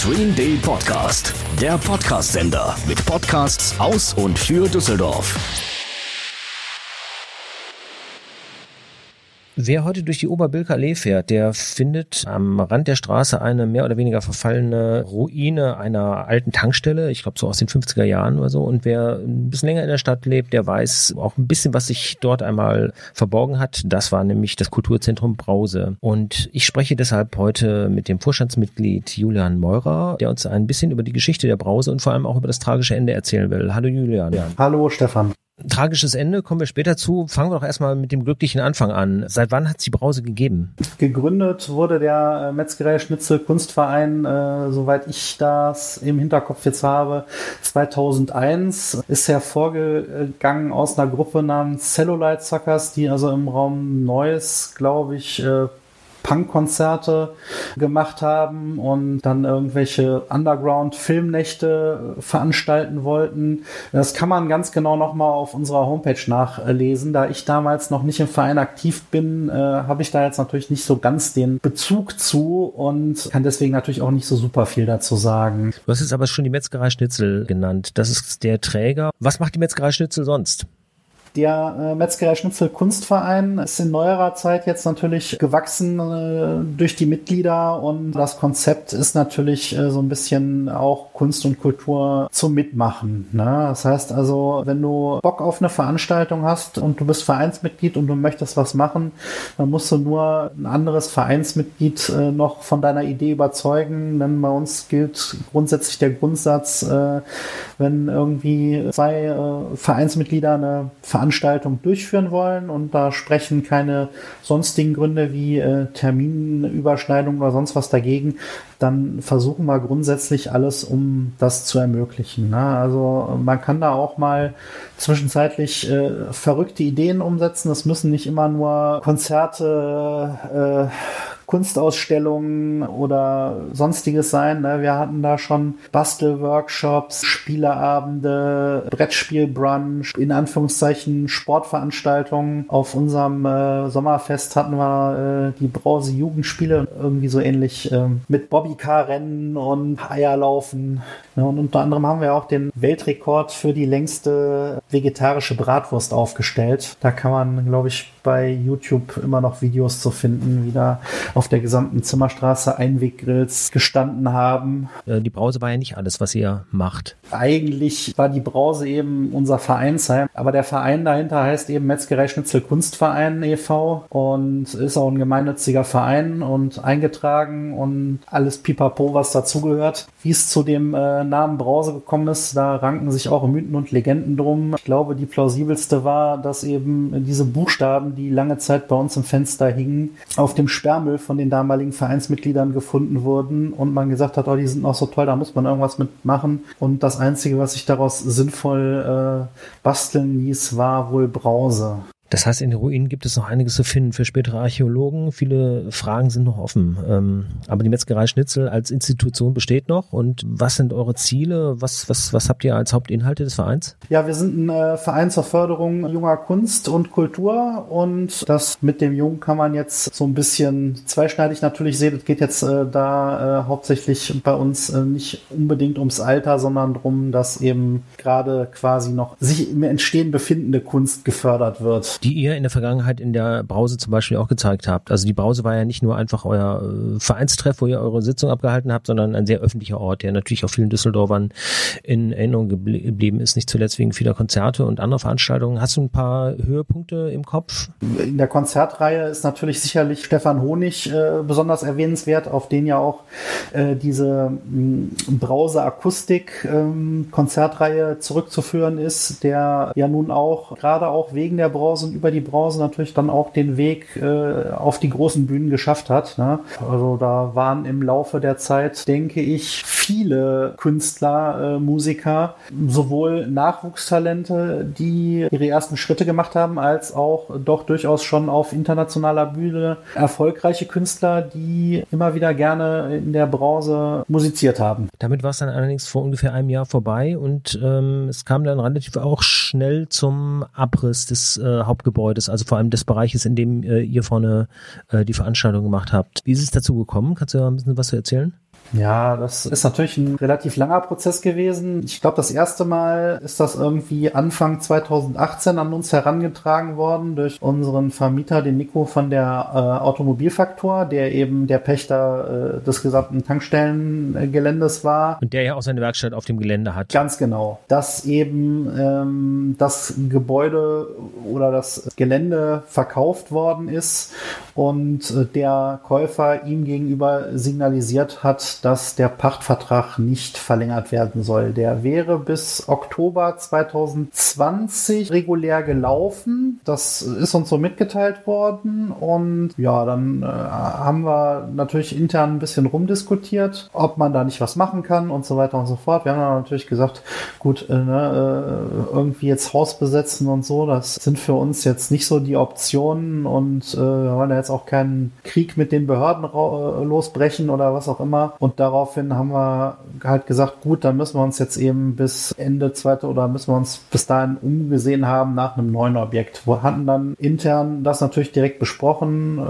Stream Day Podcast, der Podcast-Sender mit Podcasts aus und für Düsseldorf. Wer heute durch die Oberbilker Allee fährt, der findet am Rand der Straße eine mehr oder weniger verfallene Ruine einer alten Tankstelle, ich glaube so aus den 50er Jahren oder so. Und wer ein bisschen länger in der Stadt lebt, der weiß auch ein bisschen, was sich dort einmal verborgen hat. Das war nämlich das Kulturzentrum Brause. Und ich spreche deshalb heute mit dem Vorstandsmitglied Julian Meurer, der uns ein bisschen über die Geschichte der Brause und vor allem auch über das tragische Ende erzählen will. Hallo Julian. Hallo Stefan tragisches Ende, kommen wir später zu. Fangen wir doch erstmal mit dem glücklichen Anfang an. Seit wann hat es die Brause gegeben? Gegründet wurde der äh, Metzgerei Schnitzel Kunstverein, äh, soweit ich das im Hinterkopf jetzt habe, 2001. Ist hervorgegangen aus einer Gruppe namens Cellulite Suckers, die also im Raum Neuss, glaube ich, äh, Punkkonzerte gemacht haben und dann irgendwelche Underground-Filmnächte veranstalten wollten. Das kann man ganz genau nochmal auf unserer Homepage nachlesen. Da ich damals noch nicht im Verein aktiv bin, äh, habe ich da jetzt natürlich nicht so ganz den Bezug zu und kann deswegen natürlich auch nicht so super viel dazu sagen. Du hast jetzt aber schon die Metzgerei Schnitzel genannt. Das ist der Träger. Was macht die Metzgerei Schnitzel sonst? Der äh, Metzgerei Schnitzel Kunstverein ist in neuerer Zeit jetzt natürlich gewachsen äh, durch die Mitglieder und das Konzept ist natürlich äh, so ein bisschen auch Kunst und Kultur zum Mitmachen. Ne? Das heißt also, wenn du Bock auf eine Veranstaltung hast und du bist Vereinsmitglied und du möchtest was machen, dann musst du nur ein anderes Vereinsmitglied äh, noch von deiner Idee überzeugen. Denn bei uns gilt grundsätzlich der Grundsatz, äh, wenn irgendwie zwei äh, Vereinsmitglieder eine Veranstaltung Veranstaltung durchführen wollen und da sprechen keine sonstigen Gründe wie äh, Terminüberschneidung oder sonst was dagegen, dann versuchen wir grundsätzlich alles, um das zu ermöglichen. Ne? Also man kann da auch mal zwischenzeitlich äh, verrückte Ideen umsetzen. Das müssen nicht immer nur Konzerte, äh, Kunstausstellungen oder sonstiges sein. Ne? Wir hatten da schon Bastelworkshops, Spieleabende, Brettspielbrunch, in Anführungszeichen Sportveranstaltungen. Auf unserem äh, Sommerfest hatten wir äh, die Brause Jugendspiele, irgendwie so ähnlich äh, mit Bobbycar-Rennen und Eierlaufen. Ja, und unter anderem haben wir auch den Weltrekord für die längste vegetarische Bratwurst aufgestellt. Da kann man, glaube ich, bei YouTube immer noch Videos zu finden, wie da auf der gesamten Zimmerstraße Einweggrills gestanden haben. Äh, die Brause war ja nicht alles, was ihr macht. Eigentlich war die Brause eben unser Vereinsheim, aber der Verein dahinter heißt eben Metzgerei Schnitzel Kunstverein e.V. und ist auch ein gemeinnütziger Verein und eingetragen und alles pipapo, was dazugehört. Wie es zu dem äh, Namen Brause gekommen ist, da ranken sich auch Mythen und Legenden drum. Ich glaube, die plausibelste war, dass eben diese Buchstaben die lange Zeit bei uns im Fenster hingen, auf dem Sperrmüll von den damaligen Vereinsmitgliedern gefunden wurden und man gesagt hat, oh, die sind noch so toll, da muss man irgendwas mitmachen. Und das Einzige, was sich daraus sinnvoll äh, basteln ließ, war wohl Brause. Das heißt, in den Ruinen gibt es noch einiges zu finden für spätere Archäologen. Viele Fragen sind noch offen. Ähm, aber die Metzgerei Schnitzel als Institution besteht noch. Und was sind eure Ziele? Was, was, was habt ihr als Hauptinhalte des Vereins? Ja, wir sind ein äh, Verein zur Förderung junger Kunst und Kultur. Und das mit dem Jungen kann man jetzt so ein bisschen zweischneidig natürlich sehen. Es geht jetzt äh, da äh, hauptsächlich bei uns nicht unbedingt ums Alter, sondern darum, dass eben gerade quasi noch sich im Entstehen befindende Kunst gefördert wird die ihr in der Vergangenheit in der Brause zum Beispiel auch gezeigt habt. Also die Brause war ja nicht nur einfach euer äh, Vereinstreff, wo ihr eure Sitzung abgehalten habt, sondern ein sehr öffentlicher Ort, der natürlich auch vielen Düsseldorfern in Erinnerung geblieben ist, nicht zuletzt wegen vieler Konzerte und anderer Veranstaltungen. Hast du ein paar Höhepunkte im Kopf? In der Konzertreihe ist natürlich sicherlich Stefan Honig äh, besonders erwähnenswert, auf den ja auch äh, diese Brause Akustik ähm, zurückzuführen ist, der ja nun auch gerade auch wegen der Brause über die Brause natürlich dann auch den Weg äh, auf die großen Bühnen geschafft hat. Ne? Also da waren im Laufe der Zeit, denke ich, viele Künstler, äh, Musiker, sowohl Nachwuchstalente, die ihre ersten Schritte gemacht haben, als auch doch durchaus schon auf internationaler Bühne erfolgreiche Künstler, die immer wieder gerne in der Brause musiziert haben. Damit war es dann allerdings vor ungefähr einem Jahr vorbei und ähm, es kam dann relativ auch schnell zum Abriss des äh, Hauptgebäudes, also vor allem des Bereiches, in dem äh, ihr vorne äh, die Veranstaltung gemacht habt. Wie ist es dazu gekommen? Kannst du da ein bisschen was erzählen? Ja, das ist natürlich ein relativ langer Prozess gewesen. Ich glaube, das erste Mal ist das irgendwie Anfang 2018 an uns herangetragen worden durch unseren Vermieter, den Nico von der äh, Automobilfaktor, der eben der Pächter äh, des gesamten Tankstellengeländes war. Und der ja auch seine Werkstatt auf dem Gelände hat. Ganz genau. Dass eben ähm, das Gebäude oder das Gelände verkauft worden ist und äh, der Käufer ihm gegenüber signalisiert hat, dass der Pachtvertrag nicht verlängert werden soll. Der wäre bis Oktober 2020 regulär gelaufen. Das ist uns so mitgeteilt worden und ja, dann äh, haben wir natürlich intern ein bisschen rumdiskutiert, ob man da nicht was machen kann und so weiter und so fort. Wir haben dann natürlich gesagt, gut, äh, ne, äh, irgendwie jetzt Haus besetzen und so, das sind für uns jetzt nicht so die Optionen und äh, wir wollen ja jetzt auch keinen Krieg mit den Behörden äh, losbrechen oder was auch immer. Und daraufhin haben wir halt gesagt, gut, dann müssen wir uns jetzt eben bis Ende zweite oder müssen wir uns bis dahin umgesehen haben nach einem neuen Objekt. Wir hatten dann intern das natürlich direkt besprochen.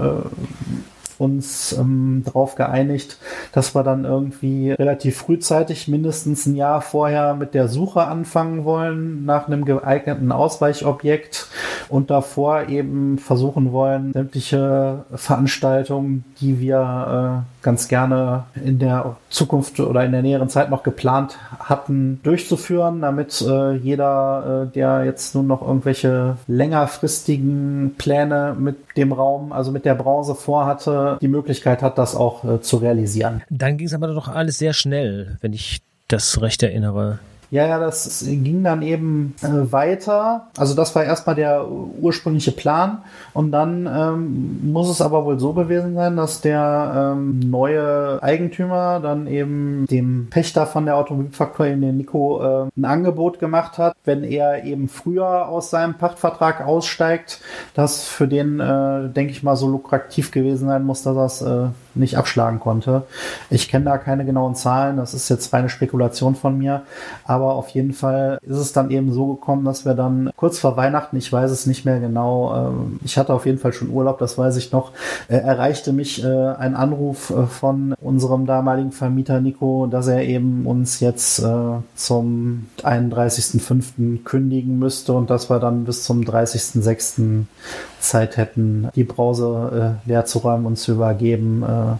Uns ähm, darauf geeinigt, dass wir dann irgendwie relativ frühzeitig, mindestens ein Jahr vorher mit der Suche anfangen wollen nach einem geeigneten Ausweichobjekt und davor eben versuchen wollen, sämtliche Veranstaltungen, die wir äh, ganz gerne in der Zukunft oder in der näheren Zeit noch geplant hatten, durchzuführen, damit äh, jeder, äh, der jetzt nun noch irgendwelche längerfristigen Pläne mit dem Raum, also mit der Branche vorhatte, die Möglichkeit hat, das auch äh, zu realisieren. Dann ging es aber doch alles sehr schnell, wenn ich das recht erinnere. Ja, ja, das ging dann eben äh, weiter. Also das war erstmal der ursprüngliche Plan. Und dann ähm, muss es aber wohl so gewesen sein, dass der ähm, neue Eigentümer dann eben dem Pächter von der Automobilfaktor, in den Nico, äh, ein Angebot gemacht hat, wenn er eben früher aus seinem Pachtvertrag aussteigt, das für den, äh, denke ich mal, so lukrativ gewesen sein muss, dass äh, nicht abschlagen konnte. Ich kenne da keine genauen Zahlen, das ist jetzt reine Spekulation von mir, aber auf jeden Fall ist es dann eben so gekommen, dass wir dann kurz vor Weihnachten, ich weiß es nicht mehr genau, ähm, ich hatte auf jeden Fall schon Urlaub, das weiß ich noch, äh, erreichte mich äh, ein Anruf äh, von unserem damaligen Vermieter Nico, dass er eben uns jetzt zum 31.05. kündigen müsste und dass wir dann bis zum 30.06. Zeit hätten, die Brause äh, leer zu räumen und zu übergeben, äh,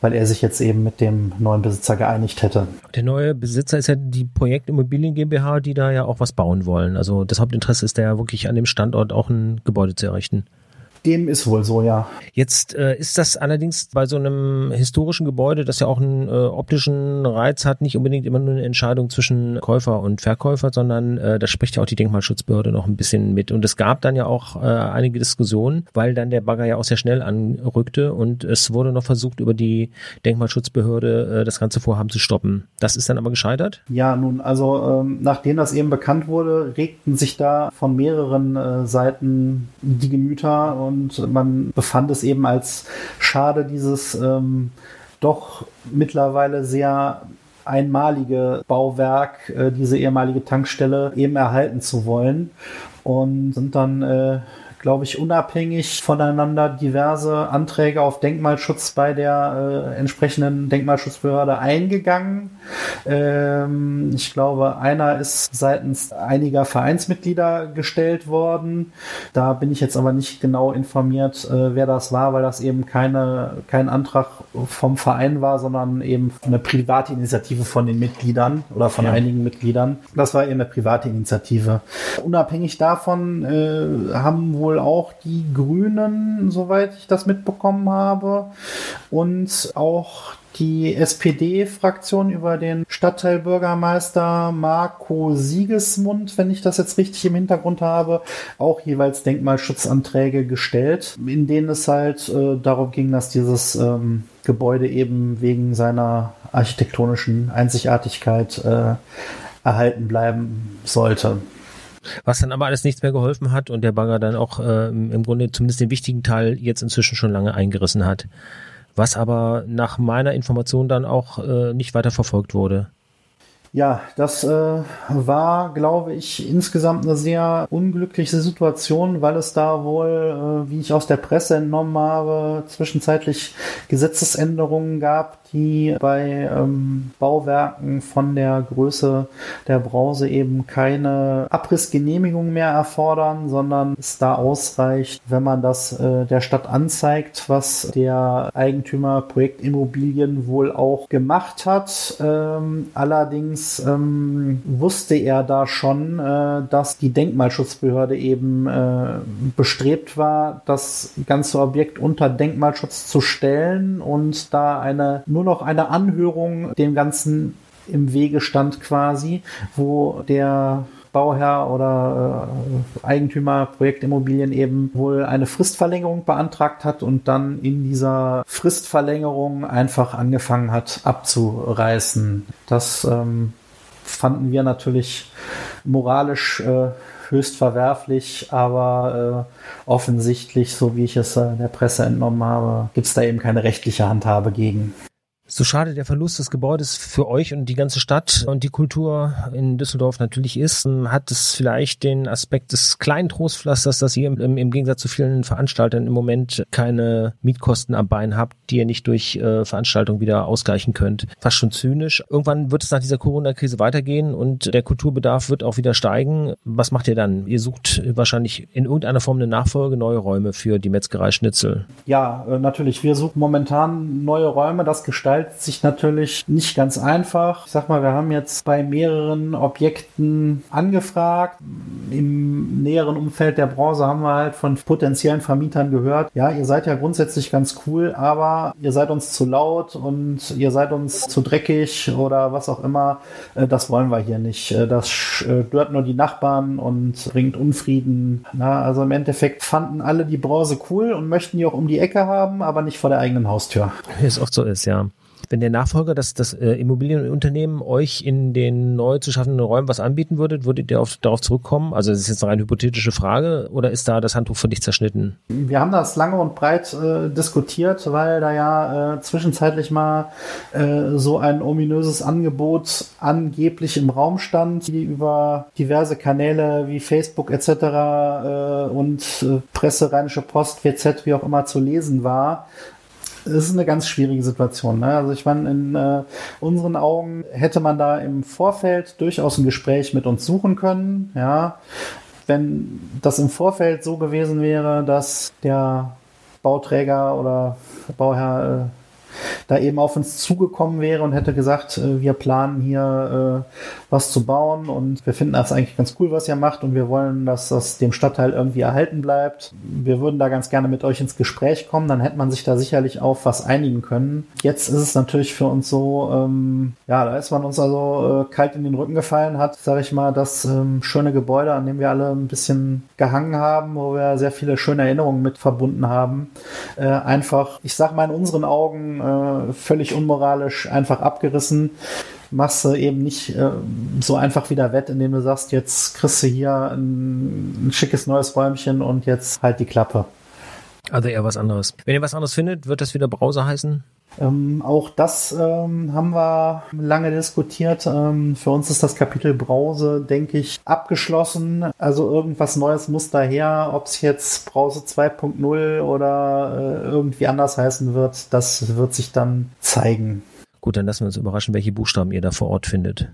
weil er sich jetzt eben mit dem neuen Besitzer geeinigt hätte. Der neue Besitzer ist ja die Projektimmobilien GmbH, die da ja auch was bauen wollen. Also das Hauptinteresse ist da ja wirklich an dem Standort auch ein Gebäude zu errichten. Dem ist wohl so, ja. Jetzt äh, ist das allerdings bei so einem historischen Gebäude, das ja auch einen äh, optischen Reiz hat, nicht unbedingt immer nur eine Entscheidung zwischen Käufer und Verkäufer, sondern äh, da spricht ja auch die Denkmalschutzbehörde noch ein bisschen mit. Und es gab dann ja auch äh, einige Diskussionen, weil dann der Bagger ja auch sehr schnell anrückte und es wurde noch versucht, über die Denkmalschutzbehörde äh, das ganze Vorhaben zu stoppen. Das ist dann aber gescheitert? Ja, nun, also ähm, nachdem das eben bekannt wurde, regten sich da von mehreren äh, Seiten die Gemüter und man befand es eben als schade, dieses ähm, doch mittlerweile sehr einmalige Bauwerk, äh, diese ehemalige Tankstelle eben erhalten zu wollen. Und sind dann äh, glaube ich, unabhängig voneinander diverse Anträge auf Denkmalschutz bei der äh, entsprechenden Denkmalschutzbehörde eingegangen. Ähm, ich glaube, einer ist seitens einiger Vereinsmitglieder gestellt worden. Da bin ich jetzt aber nicht genau informiert, äh, wer das war, weil das eben keine, kein Antrag vom Verein war, sondern eben eine private Initiative von den Mitgliedern oder von ja. einigen Mitgliedern. Das war eben eine private Initiative. Unabhängig davon äh, haben wohl wohl auch die Grünen, soweit ich das mitbekommen habe, und auch die SPD-Fraktion über den Stadtteilbürgermeister Marco Siegesmund, wenn ich das jetzt richtig im Hintergrund habe, auch jeweils Denkmalschutzanträge gestellt, in denen es halt äh, darum ging, dass dieses ähm, Gebäude eben wegen seiner architektonischen Einzigartigkeit äh, erhalten bleiben sollte. Was dann aber alles nichts mehr geholfen hat und der Bagger dann auch äh, im Grunde zumindest den wichtigen Teil jetzt inzwischen schon lange eingerissen hat. Was aber nach meiner Information dann auch äh, nicht weiter verfolgt wurde. Ja, das äh, war, glaube ich, insgesamt eine sehr unglückliche Situation, weil es da wohl, äh, wie ich aus der Presse entnommen habe, zwischenzeitlich Gesetzesänderungen gab, die bei ähm, Bauwerken von der Größe der Brause eben keine Abrissgenehmigung mehr erfordern, sondern es da ausreicht, wenn man das äh, der Stadt anzeigt, was der Eigentümer Projektimmobilien wohl auch gemacht hat. Ähm, allerdings ähm, wusste er da schon, äh, dass die Denkmalschutzbehörde eben äh, bestrebt war, das ganze Objekt unter Denkmalschutz zu stellen und da eine nur noch eine Anhörung dem Ganzen im Wege stand quasi, wo der Bauherr oder äh, Eigentümer Projektimmobilien eben wohl eine Fristverlängerung beantragt hat und dann in dieser Fristverlängerung einfach angefangen hat abzureißen. Das ähm, fanden wir natürlich moralisch äh, höchst verwerflich, aber äh, offensichtlich, so wie ich es äh, der Presse entnommen habe, gibt es da eben keine rechtliche Handhabe gegen. So schade der Verlust des Gebäudes für euch und die ganze Stadt und die Kultur in Düsseldorf natürlich ist, hat es vielleicht den Aspekt des kleinen Trostpflasters, dass ihr im, im, Gegensatz zu vielen Veranstaltern im Moment keine Mietkosten am Bein habt, die ihr nicht durch äh, Veranstaltungen wieder ausgleichen könnt. Fast schon zynisch. Irgendwann wird es nach dieser Corona-Krise weitergehen und der Kulturbedarf wird auch wieder steigen. Was macht ihr dann? Ihr sucht wahrscheinlich in irgendeiner Form eine Nachfolge, neue Räume für die Metzgerei Schnitzel. Ja, äh, natürlich. Wir suchen momentan neue Räume. Das gestaltet gestaltet sich natürlich nicht ganz einfach. Ich sag mal, wir haben jetzt bei mehreren Objekten angefragt. Im näheren Umfeld der Branche haben wir halt von potenziellen Vermietern gehört, ja, ihr seid ja grundsätzlich ganz cool, aber ihr seid uns zu laut und ihr seid uns zu dreckig oder was auch immer. Äh, das wollen wir hier nicht. Äh, das stört nur die Nachbarn und bringt Unfrieden. Na, also im Endeffekt fanden alle die Branche cool und möchten die auch um die Ecke haben, aber nicht vor der eigenen Haustür. Wie es oft so ist, ja wenn der Nachfolger, das, das äh, Immobilienunternehmen euch in den neu zu schaffenden Räumen was anbieten würdet, würdet ihr auf, darauf zurückkommen? Also das ist jetzt eine rein hypothetische Frage oder ist da das Handtuch für dich zerschnitten? Wir haben das lange und breit äh, diskutiert, weil da ja äh, zwischenzeitlich mal äh, so ein ominöses Angebot angeblich im Raum stand, die über diverse Kanäle wie Facebook etc. Äh, und äh, Presse, Rheinische Post, WZ, wie auch immer zu lesen war es ist eine ganz schwierige Situation. Ne? Also ich meine, in äh, unseren Augen hätte man da im Vorfeld durchaus ein Gespräch mit uns suchen können. Ja, wenn das im Vorfeld so gewesen wäre, dass der Bauträger oder Bauherr äh, da eben auf uns zugekommen wäre und hätte gesagt, äh, wir planen hier äh, was zu bauen und wir finden das eigentlich ganz cool, was ihr macht und wir wollen, dass das dem Stadtteil irgendwie erhalten bleibt. Wir würden da ganz gerne mit euch ins Gespräch kommen, dann hätte man sich da sicherlich auf was einigen können. Jetzt ist es natürlich für uns so, ähm, ja, da ist man uns also äh, kalt in den Rücken gefallen hat, sage ich mal, das ähm, schöne Gebäude, an dem wir alle ein bisschen gehangen haben, wo wir sehr viele schöne Erinnerungen mit verbunden haben, äh, einfach, ich sag mal in unseren Augen äh, völlig unmoralisch einfach abgerissen machst du eben nicht äh, so einfach wieder wett, indem du sagst, jetzt kriegst du hier ein, ein schickes neues Räumchen und jetzt halt die Klappe. Also eher was anderes. Wenn ihr was anderes findet, wird das wieder Browser heißen? Ähm, auch das ähm, haben wir lange diskutiert. Ähm, für uns ist das Kapitel Brause, denke ich, abgeschlossen. Also irgendwas Neues muss daher. Ob es jetzt Brause 2.0 oder äh, irgendwie anders heißen wird, das wird sich dann zeigen. Gut, dann lassen wir uns überraschen, welche Buchstaben ihr da vor Ort findet.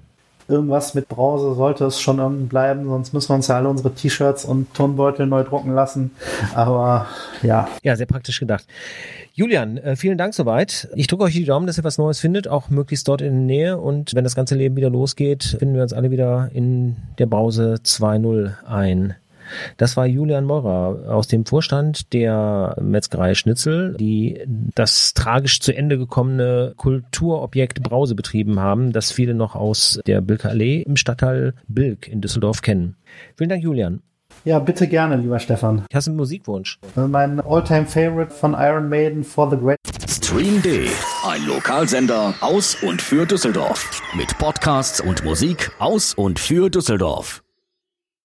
Irgendwas mit Brause sollte es schon bleiben, sonst müssen wir uns ja alle unsere T-Shirts und Turnbeutel neu drucken lassen. Aber ja. Ja, sehr praktisch gedacht. Julian, äh, vielen Dank soweit. Ich drücke euch die Daumen, dass ihr was Neues findet, auch möglichst dort in der Nähe. Und wenn das ganze Leben wieder losgeht, finden wir uns alle wieder in der Brause 2.0 ein. Das war Julian Meurer aus dem Vorstand der Metzgerei Schnitzel, die das tragisch zu Ende gekommene Kulturobjekt Brause betrieben haben, das viele noch aus der Bilker Allee im Stadtteil Bilk in Düsseldorf kennen. Vielen Dank, Julian. Ja, bitte gerne, lieber Stefan. Hast du einen Musikwunsch? Mein Alltime Favorite von Iron Maiden for the Great. Stream D, ein Lokalsender aus und für Düsseldorf. Mit Podcasts und Musik aus und für Düsseldorf.